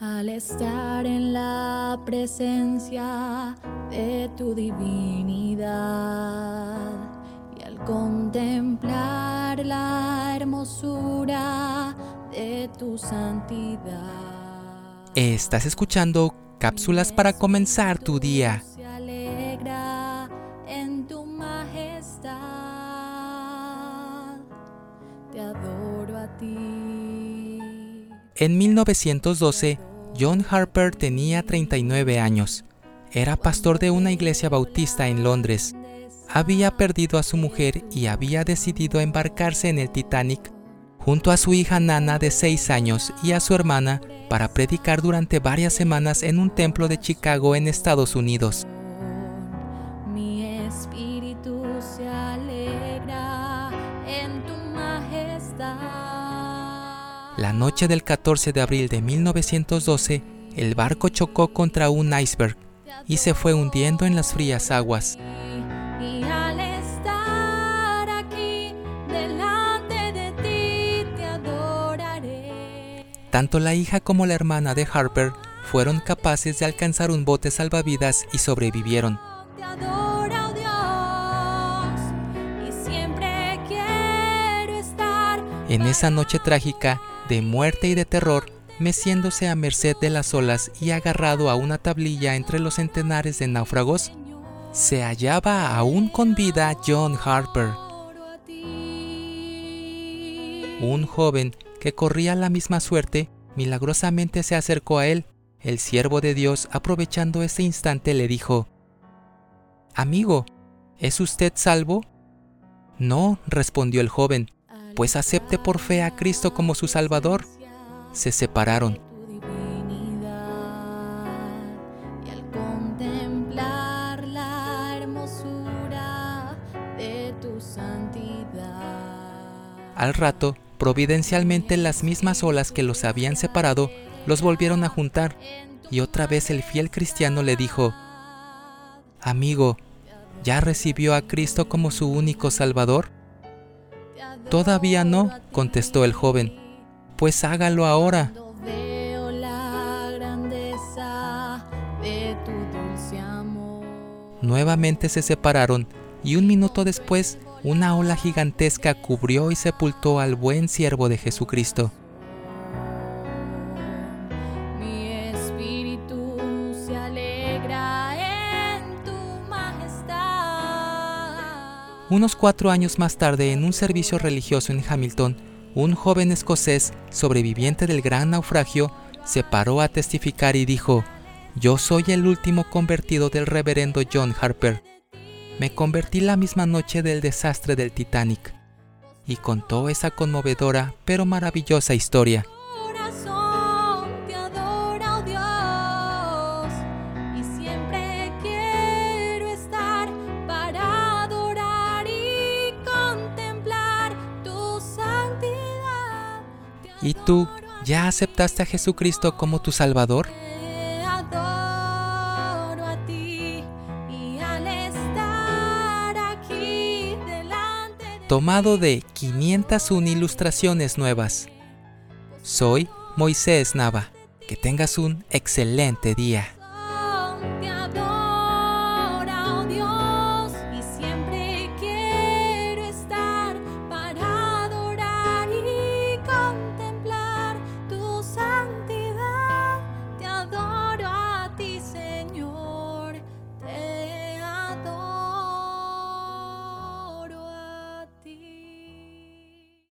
al estar en la presencia de tu divinidad y al contemplar la hermosura de tu santidad. Estás escuchando cápsulas para comenzar tu día. Se alegra en tu majestad. Te adoro a ti. En 1912, John Harper tenía 39 años. Era pastor de una iglesia bautista en Londres. Había perdido a su mujer y había decidido embarcarse en el Titanic junto a su hija Nana de 6 años y a su hermana para predicar durante varias semanas en un templo de Chicago en Estados Unidos. La noche del 14 de abril de 1912, el barco chocó contra un iceberg y se fue hundiendo en las frías aguas. Tanto la hija como la hermana de Harper fueron capaces de alcanzar un bote salvavidas y sobrevivieron. Oh En esa noche trágica, de muerte y de terror, meciéndose a merced de las olas y agarrado a una tablilla entre los centenares de náufragos, se hallaba aún con vida John Harper, un joven que corría la misma suerte, milagrosamente se acercó a él. El siervo de Dios, aprovechando ese instante, le dijo, Amigo, ¿es usted salvo? No, respondió el joven, pues acepte por fe a Cristo como su Salvador. Se separaron. Al rato, providencialmente las mismas olas que los habían separado los volvieron a juntar, y otra vez el fiel cristiano le dijo, Amigo, ¿ya recibió a Cristo como su único Salvador? Todavía no, contestó el joven, pues hágalo ahora. Nuevamente se separaron y un minuto después una ola gigantesca cubrió y sepultó al buen siervo de Jesucristo. Unos cuatro años más tarde, en un servicio religioso en Hamilton, un joven escocés, sobreviviente del gran naufragio, se paró a testificar y dijo, Yo soy el último convertido del reverendo John Harper. Me convertí la misma noche del desastre del Titanic. Y contó esa conmovedora pero maravillosa historia. ¿Y tú ya aceptaste a Jesucristo como tu Salvador? Te adoro a ti y al estar aquí delante de Tomado de 501 ilustraciones nuevas. Soy Moisés Nava. Que tengas un excelente día.